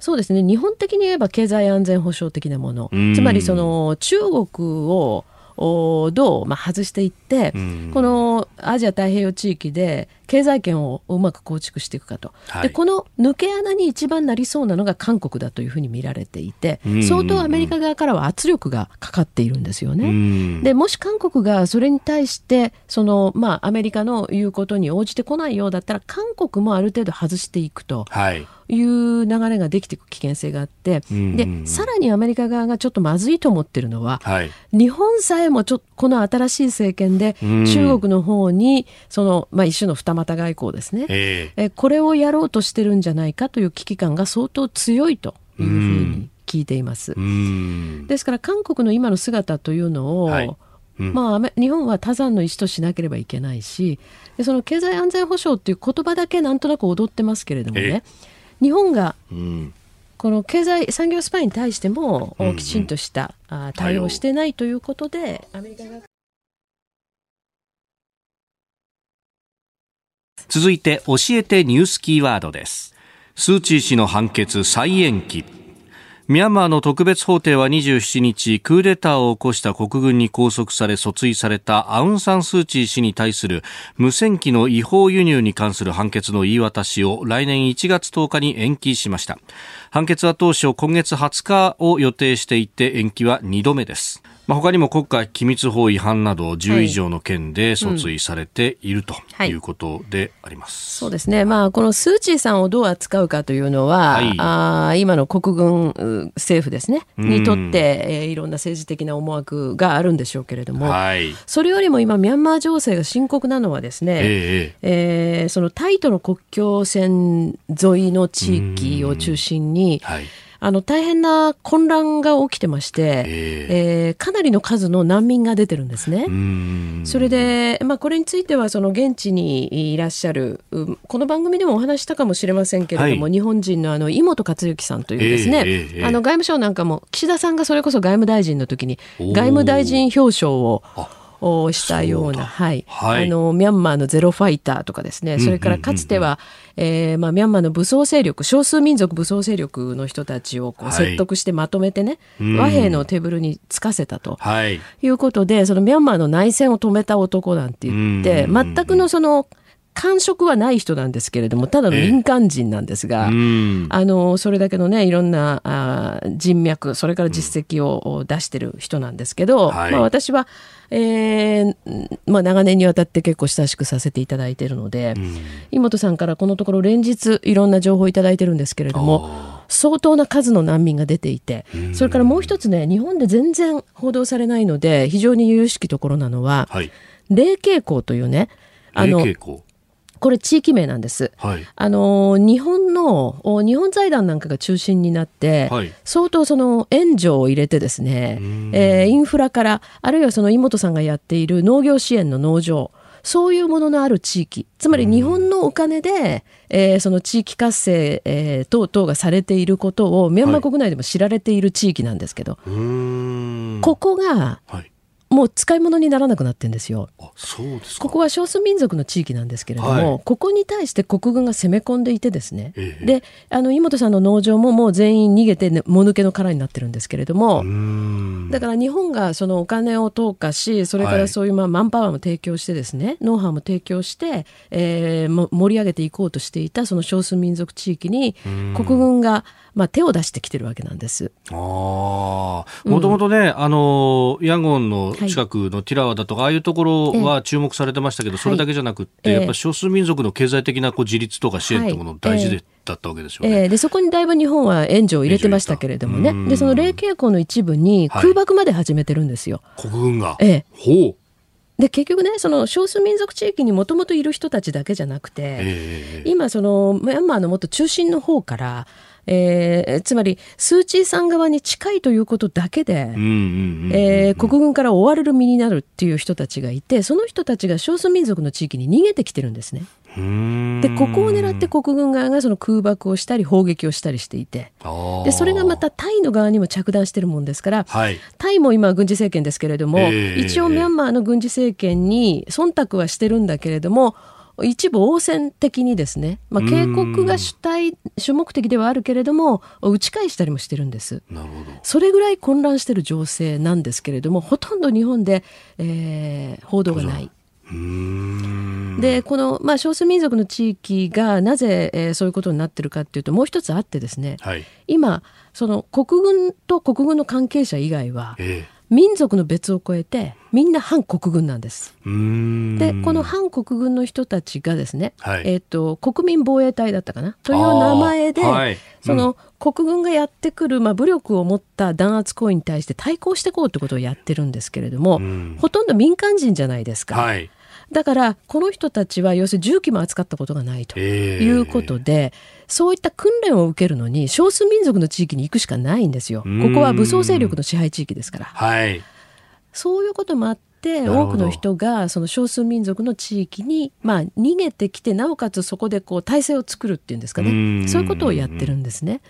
そうですね。日本的に言えば経済安全保障的なもの。つまりその中国をどう、まあ、外していって、このアジア太平洋地域で経済圏をうまく構築していくかと、はい、でこの抜け穴に一番なりそうなのが韓国だというふうに見られていて、相当アメリカ側からは圧力がかかっているんですよね。でもし韓国がそれに対してその、まあ、アメリカの言うことに応じてこないようだったら韓国もある程度外していくと。はいいう流れができていく危険性があって、でさらにアメリカ側がちょっとまずいと思ってるのは、はい、日本さえもちょこの新しい政権で中国の方にその、まあ、一種の二股外交ですね、えー、えこれをやろうとしてるんじゃないかという危機感が相当強いというふうに聞いています。ですから韓国の今の姿というのを、はい。うん、まあ、日本は他山の石としなければいけないしでその経済安全保障っていう言葉だけなんとなく踊ってますけれどもね、日本が、この経済産業スパイに対してもきちんとした、対応をしてないということで、アメリカが。続いて教えてニュースキーワードです。スー・チー氏の判決再延期ミャンマーの特別法廷は27日、クーデターを起こした国軍に拘束され訴追されたアウン・サン・スー・チー氏に対する無線機の違法輸入に関する判決の言い渡しを来年1月10日に延期しました。判決は当初今月20日を予定していて延期は2度目です。まあ、他にも国家機密法違反など10以上の件で訴追されているということであります、そうですね、まあ、このスー・チーさんをどう扱うかというのは、はい、あ今の国軍政府ですね、にとって、えー、いろんな政治的な思惑があるんでしょうけれども、はい、それよりも今、ミャンマー情勢が深刻なのはですね、えー、えー、そのタイとの国境線沿いの地域を中心に、はいあの大変な混乱が起きてまして、えー、えー、かなりの数の難民が出てるんですね。それで、まあ、これについてはその現地にいらっしゃるこの番組でもお話したかもしれませんけれども、はい、日本人のあの井本克之さんというですね、えー、あの外務省なんかも岸田さんがそれこそ外務大臣の時に外務大臣表彰をしたような、はい、はい、あのミャンマーのゼロファイターとかですね、それからかつては、えーまあ、ミャンマーの武装勢力、少数民族武装勢力の人たちをこう説得してまとめてね、はい、和平のテーブルにつかせたと、はい、いうことで、そのミャンマーの内戦を止めた男なんて言って、全くのその感触はない人なんですけれども、ただの民間人なんですが、あの、それだけのね、いろんなあ人脈、それから実績を出してる人なんですけど、はい、まあ私は、えーまあ、長年にわたって結構親しくさせていただいているので、井本さんからこのところ連日いろんな情報をいただいてるんですけれども、相当な数の難民が出ていて、それからもう一つね、日本で全然報道されないので、非常に由々しきところなのは、はい、霊傾向というね、あの、これ地域名なんです。はい、あの日本の日本財団なんかが中心になって、はい、相当その援助を入れてですね、えー、インフラからあるいはその井本さんがやっている農業支援の農場そういうもののある地域つまり日本のお金で、えー、その地域活性、えー、等々がされていることをミャンマー国内でも知られている地域なんですけど、はい、ここが、はいもう使い物にならなくなってんですよ。あそうですここは少数民族の地域なんですけれども、はい、ここに対して国軍が攻め込んでいてですね、ええ、であの井本さんの農場ももう全員逃げて、ね、もぬけの殻になってるんですけれどもだから日本がそのお金を投下しそれからそういうまあマンパワーも提供してですね、はい、ノウハウも提供して、えー、盛り上げていこうとしていたその少数民族地域に国軍がまあ、手を出してきてるわけなんです。あもともとね、うん、あのヤンゴンの近くのティラワだとか、はい、ああいうところは注目されてましたけど、それだけじゃなくて、やっぱ少数民族の経済的なこう自立とか支援というもの大事で、だったわけですよね、えー、でそこにだいぶ日本は援助を入れてましたけれどもね。でその霊傾向の一部に空爆まで始めてるんですよ。はい、国軍が、ええ、ほう。で結局ねその少数民族地域にもともといる人たちだけじゃなくて、えー、今そのミャンマーのもっと中心の方からえー、つまりスー・チーさん側に近いということだけで国軍から追われる身になるっていう人たちがいてその人たちが少数民族の地域に逃げてきてるんですね。でここを狙って国軍側がその空爆をしたり砲撃をしたりしていて。でそれがまたタイの側にも着弾してるもんですから、はい、タイも今軍事政権ですけれども、えー、一応ミャンマーの軍事政権に忖度はしてるんだけれども一部応戦的にですね、まあ、警告が主体主目的ではあるけれども打ち返したりもしてるんです。なるほど。それぐらい混乱している情勢なんですけれどもほとんど日本で、えー、報道がない。でこの、まあ、少数民族の地域がなぜ、えー、そういうことになってるかっていうともう一つあってですね、はい、今その国軍と国軍の関係者以外は、えー民族の別を超えてみんな反国軍なんです。でこの反国軍の人たちがですね、はい、えーと、国民防衛隊だったかな？という名前で、はい、その、国軍がやってくる、まあ、武力を持った弾圧行為に対して対抗していこうということをやってるんですけれどもほとんど民間人じゃないですか。はい。だからこの人たちは要するに銃器も扱ったことがないということで、えー、そういった訓練を受けるのに少数民族の地域に行くしかないんですよ。ここは武装勢力の支配地域ですから。はい、そういうこともあって、多くの人がその少数民族の地域に、まあ、逃げてきてなおかつそこでこう体制を作るっていうんですかね。そういうことをやってるんですね。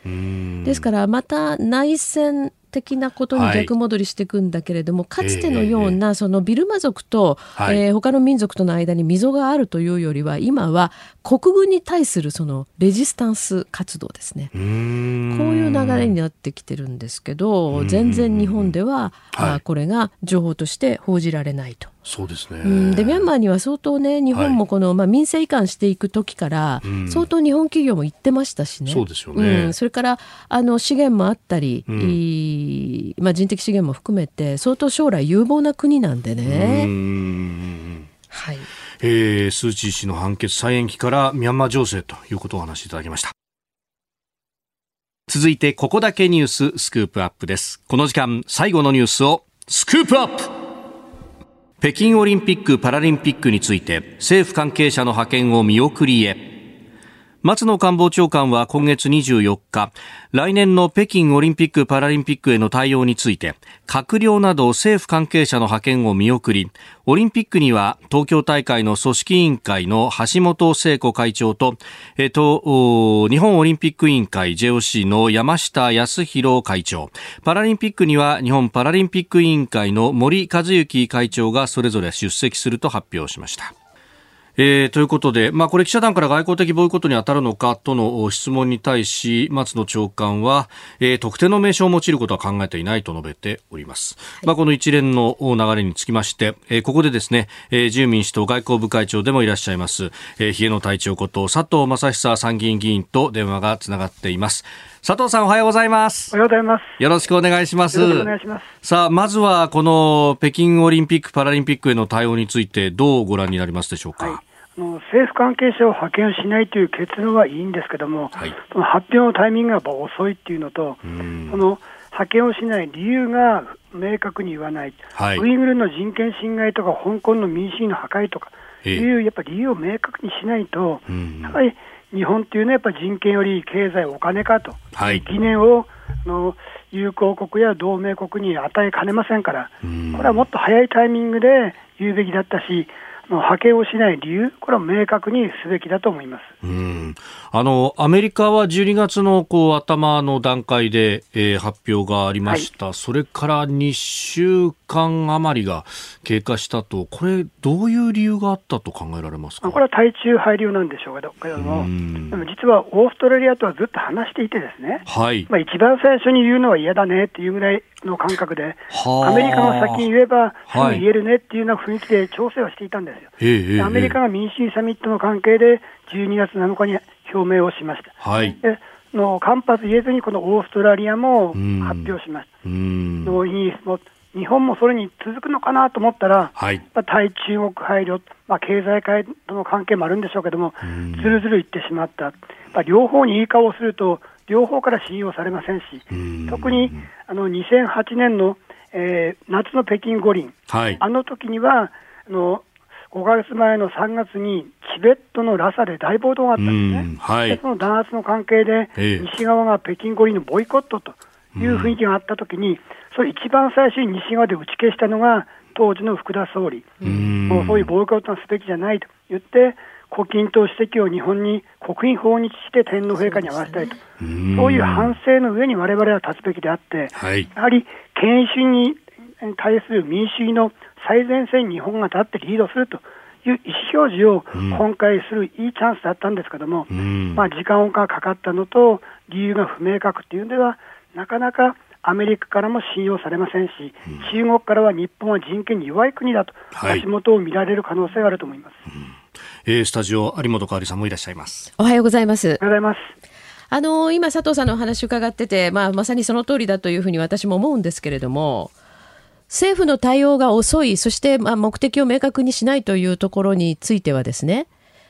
ですからまた内戦的なことに逆戻りしていくんだけれども、はい、かつてのようなそのビルマ族と、はい、えー、他の民族との間に溝があるというよりは今は国軍に対するそのレジスタンス活動ですね。こういう流れになってきてるんですけど全然日本では、はい、あこれが情報として報じられないと。そうですね、うん、でミャンマーには相当ね日本もこの、はい、まあ、民生移管していく時から、相当日本企業も行ってましたしね、そうですよね、うん、それからあの資源もあったり、うん、まあ、人的資源も含めて相当将来有望な国なんでね。はい。えー、スー・チー氏の判決再延期からミャンマー情勢ということをお話しいただきました。続いてここだけニューススクープアップです。この時間最後のニュースをスクープアップ北京オリンピック・パラリンピックについて政府関係者の派遣を見送りへ。松野官房長官は今月24日、来年の北京オリンピック・パラリンピックへの対応について、閣僚など政府関係者の派遣を見送り、オリンピックには東京大会の組織委員会の橋本聖子会長と、えっと、日本オリンピック委員会 JOC の山下康弘会長、パラリンピックには日本パラリンピック委員会の森和幸会長がそれぞれ出席すると発表しました。えー、ということで、まあ、これ記者団から外交的ボイコットに当たるのかとの質問に対し松野長官は、えー、特定の名称を用いることは考えていないと述べております、はい、まあ、この一連の流れにつきまして、えー、ここでですね、えー、自由民主党外交部会長でもいらっしゃいます、えー、冷えの隊長こと佐藤正久参議院議員と電話がつながっています。佐藤さんおはようございます。おはようございます。よろしくお願いします。お願いします。さあまずはこの北京オリンピック・パラリンピックへの対応についてどうご覧になりますでしょうか、はい。の政府関係者を派遣しないという結論はいいんですけども、はい、その発表のタイミングが遅いっていうのと、その派遣をしない理由が明確に言わない、はい、ウイグルの人権侵害とか、香港の民主主義の破壊とかいうやっぱ理由を明確にしないと、やっぱり日本っていうのはやっぱ人権より経済、お金かと、はい、疑念をの友好国や同盟国に与えかねませんから、これはもっと早いタイミングで言うべきだったし、派遣をしない理由、これは明確にすべきだと思います。うん。あのアメリカは12月のこう頭の段階で、えー、発表がありました、はい、それから2週間余りが経過したと、これ、どういう理由があったと考えられますか？これは対中配慮なんでしょうけども、でも実はオーストラリアとはずっと話していて、ですね、はい。まあ、一番最初に言うのは嫌だねっていうぐらいの感覚で、アメリカが先に言えば、すぐ言えるねっていうような雰囲気で調整をしていたんですよ。アメリカが民主主義サミットの関係で、12月7日に表明をしました。はい、での間髪言えずに、このオーストラリアも発表しました。のイギリスも日本もそれに続くのかなと思ったら、はい、対中国配慮、まあ、経済界との関係もあるんでしょうけども、ずるずるいってしまった、まあ、両方にいい顔をすると、両方から信用されませんし、特にあの2008年の、えー、夏の北京五輪、はい、あの時にはあの5か月前の3月にチベットのラサで大暴動があったんですね、はい、でその弾圧の関係で、西側が北京五輪のボイコットという雰囲気があったときに、それ一番最初に西側で打ち消したのが、当時の福田総理、もうそういうボイコットはすべきじゃないと言って、胡錦涛主席を日本に国賓訪日して天皇陛下に会わせたいと、そういう反省の上に我々は立つべきであって、はい、やはり権威主義に対する民主主義の最前線に日本が立ってリードするという意思表示を今回するいいチャンスだったんですけども、まあ、時間がかかったのと、理由が不明確というのでは、なかなかアメリカからも信用されませんし、中国からは日本は人権に弱い国だと、足元を見られる可能性があると思います。うん。えー、スタジオ有本香里さんもいらっしゃいます。おはようございます。おはようございます。あの今佐藤さんのお話伺ってて、まあ、まさにその通りだというふうに私も思うんですけれども政府の対応が遅いそしてまあ目的を明確にしないというところについてはですね。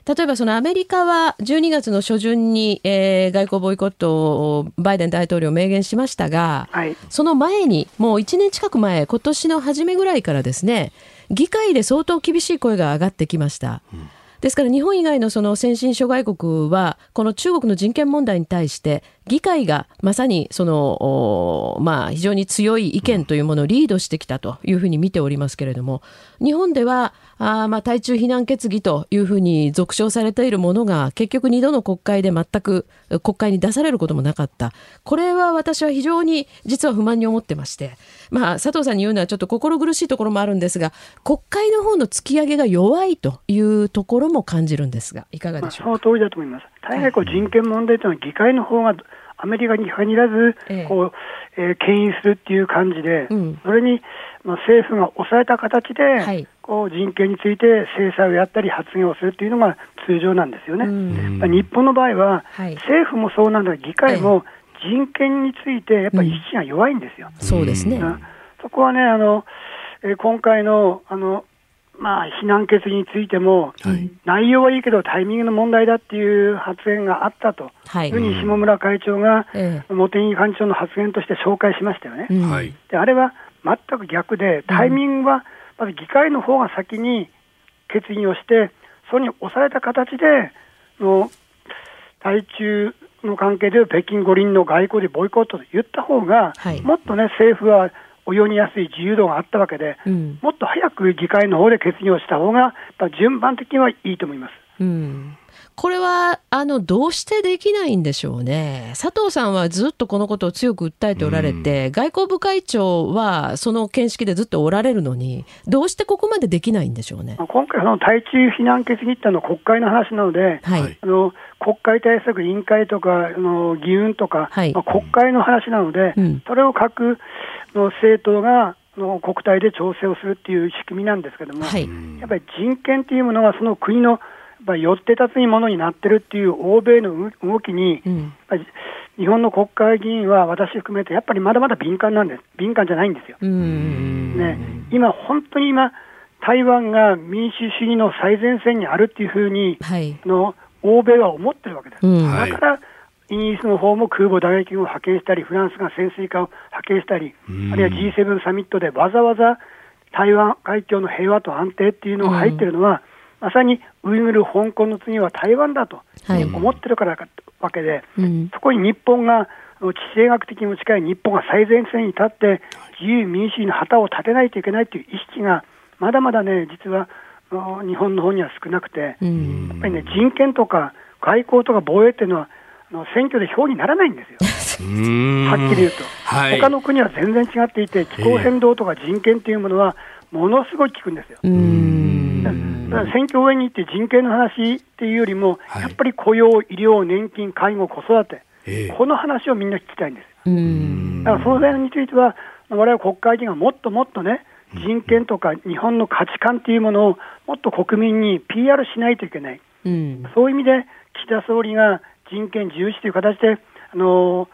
例えばそのアメリカは12月の初旬に、えー、外交ボイコットをバイデン大統領明言しましたが、はい、その前にもう1年近く前今年の初めぐらいからですね議会で相当厳しい声が上がってきました。うんですから日本以外のその先進諸外国はこの中国の人権問題に対して議会がまさにその、まあ、非常に強い意見というものをリードしてきたというふうに見ておりますけれども日本ではあまあ対中非難決議というふうに俗称されているものが結局2度の国会で全く国会に出されることもなかった。これは私は非常に実は不満に思ってまして、まあ、佐藤さんに言うのはちょっと心苦しいところもあるんですが国会の方の突き上げが弱いというところも感じるんですがいかがでしょうか、まあ、その通りだと思います。大概こう人権問題というのは議会の方がアメリカに限らずこう、えー、牽引するっていう感じで、うん、それに、まあ、政府が抑えた形で、はい、こう人権について制裁をやったり発言をするっていうのが通常なんですよね。まあ、日本の場合は、はい、政府もそうなんだけど、議会も人権についてやっぱり意識が弱いんですよ。うん、そうですね、そこはねあの、えー、今回のあのまあ、非難決議についても、はい、内容はいいけどタイミングの問題だっていう発言があったと、はい、いうふうに下村会長が、茂木幹事長の発言として紹介しましたよね。はい、であれは全く逆で、タイミングはまず議会の方が先に決議をして、それに押された形での対中の関係で北京五輪の外交でボイコットと言った方が、はい、もっとね、政府は泳ぎやすい自由度があったわけで、うん、もっと早く議会の方で決議をした方が、順番的にはいいと思います。うんこれは、あの、どうしてできないんでしょうね。佐藤さんはずっとこのことを強く訴えておられて、うん、外交部会長はその見識でずっとおられるのに、どうしてここまでできないんでしょうね。今回、の対中非難決議ってのは国会の話なので、はい、あの国会対策委員会とか、あの議運とか、はい、まあ、国会の話なので、うん、それを各の政党がの国体で調整をするっていう仕組みなんですけども、はい、やっぱり人権というものがその国の寄って立つものになってるっていう欧米の動きに、うん、日本の国会議員は私含めて、やっぱりまだまだ敏感なんです、敏感じゃないんですよ。ね、今、本当に今、台湾が民主主義の最前線にあるっていうふうに、はい、の欧米は思ってるわけです。うん、だから、イギリスの方も空母打撃軍を派遣したり、フランスが潜水艦を派遣したり、あるいは G7 サミットでわざわざ台湾海峡の平和と安定っていうのが入ってるのは、まさにウイグル、香港の次は台湾だと思ってるからわけで、うん、そこに日本が、地政学的にも近い日本が最前線に立って、自由民主主義の旗を立てないといけないという意識が、まだまだね、実は日本の方には少なくて、うん、やっぱりね、人権とか外交とか防衛っていうのは、選挙で票にならないんですよ。はっきり言うと、はい、他の国は全然違っていて、気候変動とか人権というものは、ものすごい効くんですよ。選挙応援に行って人権の話っていうよりも、はい、やっぱり雇用、医療、年金、介護、子育て、えー、この話をみんな聞きたいんです。だからその辺については、われわれ国会議員がもっともっとね、人権とか日本の価値観っていうものをもっと国民に PR しないといけない、うん、そういう意味で岸田総理が人権重視という形で、あの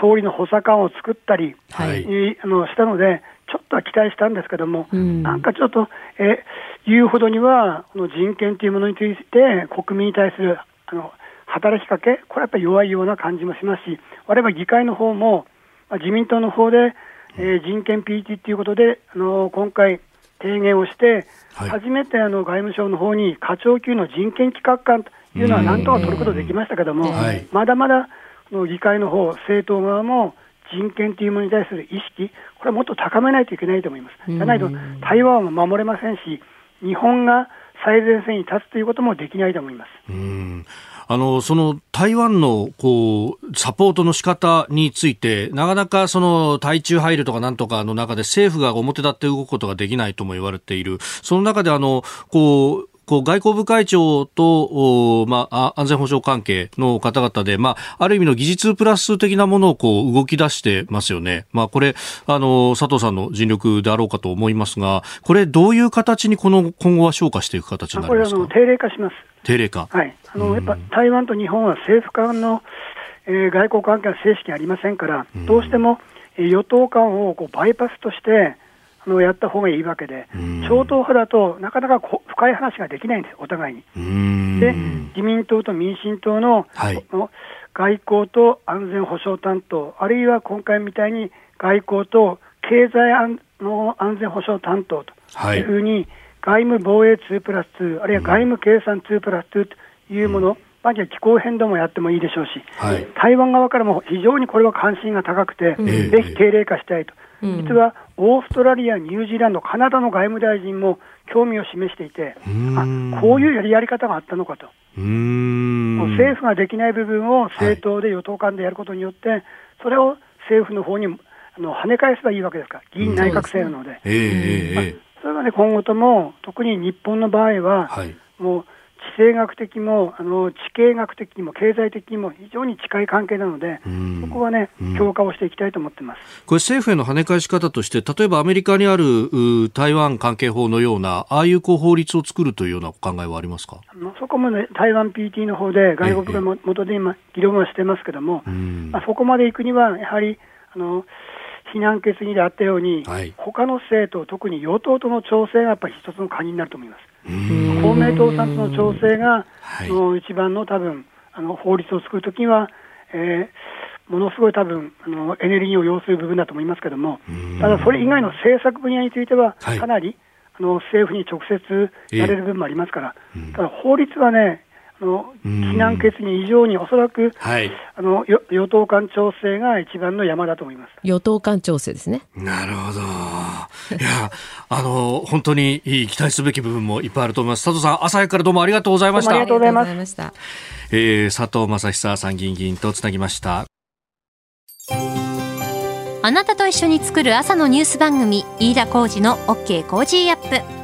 総理の補佐官を作ったり、はい、あのしたので、ちょっとは期待したんですけども、うん、なんかちょっと、え言うほどには、この人権というものについて、国民に対するあの働きかけ、これはやっぱり弱いような感じもしますし、我々議会の方も、まあ、自民党の方で、えー、人権 PT ということで、あの今回、提言をして、はい、初めてあの外務省の方に課長級の人権企画官というのはなんとか取ることできましたけども、まだまだの議会の方政党側も人権というものに対する意識、これはもっと高めないといけないと思います。じゃないと台湾は守れませんし、日本が最前線に立つということもできないと思います。うんあの、その台湾の、こう、サポートの仕方について、なかなかその対中配慮とかなんとかの中で政府が表立って動くことができないとも言われている。その中であの、こう、こう外交部会長と、まあ、安全保障関係の方々で、まあ、ある意味の技術プラス的なものをこう動き出してますよね。まあ、これ、あの、佐藤さんの尽力であろうかと思いますが、これ、どういう形にこの今後は消化していく形になりますか？これ、定例化します。定例化。はい。あの、やっぱ台湾と日本は政府間の、えー、外交関係は正式ありませんから、どうしても、え与党間をこうバイパスとして、あのやった方がいいわけで、超党派だとなかなか深い話ができないんです、お互いに。で、自民党と民進党の,、はい、の外交と安全保障担当、あるいは今回みたいに外交と経済安の安全保障担当とい。うふうに、外務防衛2プラス2、あるいは外務計算2プラス2というもの、まあ、気候変動もやってもいいでしょうし、はい、台湾側からも非常にこれは関心が高くて、ぜひ定例化したいと。実はオーストラリア、ニュージーランド、カナダの外務大臣も興味を示していて、あこういうやりやり方があったのかと、政府ができない部分を政党で与党間でやることによって、それを政府の方にあの跳ね返せばいいわけですから、議員内閣制なので、それがね、今後とも、特に日本の場合は、はい、もう地政学的もあの地形学的にも経済的にも非常に近い関係なので、そこはね、強化をしていきたいと思ってます。これ、政府への跳ね返し方として、例えばアメリカにある台湾関係法のような、ああいうこう法律を作るというようなお考えはありますか？そこもね、台湾 PT の方で、外国がも元で今、議論はしてますけども、まあ、そこまで行くには、やはり、あの非難決議であったように、はい、他の政党、特に与党との調整がやっぱり一つの鍵になると思います。公明党さんとの調整が、はい、の一番の多分あの法律を作るときには、えー、ものすごい多分あのエネルギーを要する部分だと思いますけれども、ただそれ以外の政策分野については、かなり、はい、あの政府に直接やれる部分もありますから、ただ法律はね、あの非難決議以上におそらく、はい、あの与党間調整が一番の山だと思います与党間調整ですね。なるほど。いや、あの、本当に期待すべき部分もいっぱいあると思います。佐藤さん、朝早くからどうもありがとうございました。ありがとうございました。えー、佐藤正久参議院議員とつなぎました。あなたと一緒に作る朝のニュース番組飯田浩二の OK コージーアップ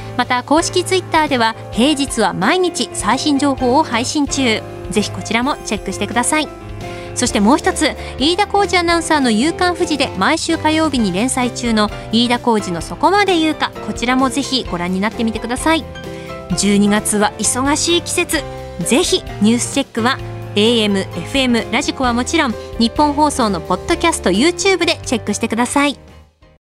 また公式ツイッターでは平日は毎日最新情報を配信中。ぜひこちらもチェックしてください。そしてもう一つ飯田浩二アナウンサーの「夕刊富士」で毎週火曜日に連載中の飯田浩二の「そこまで言うか」こちらもぜひご覧になってみてください。12月は忙しい季節。ぜひニュースチェックは AM、FM、ラジコはもちろん日本放送のポッドキャスト YouTube でチェックしてください。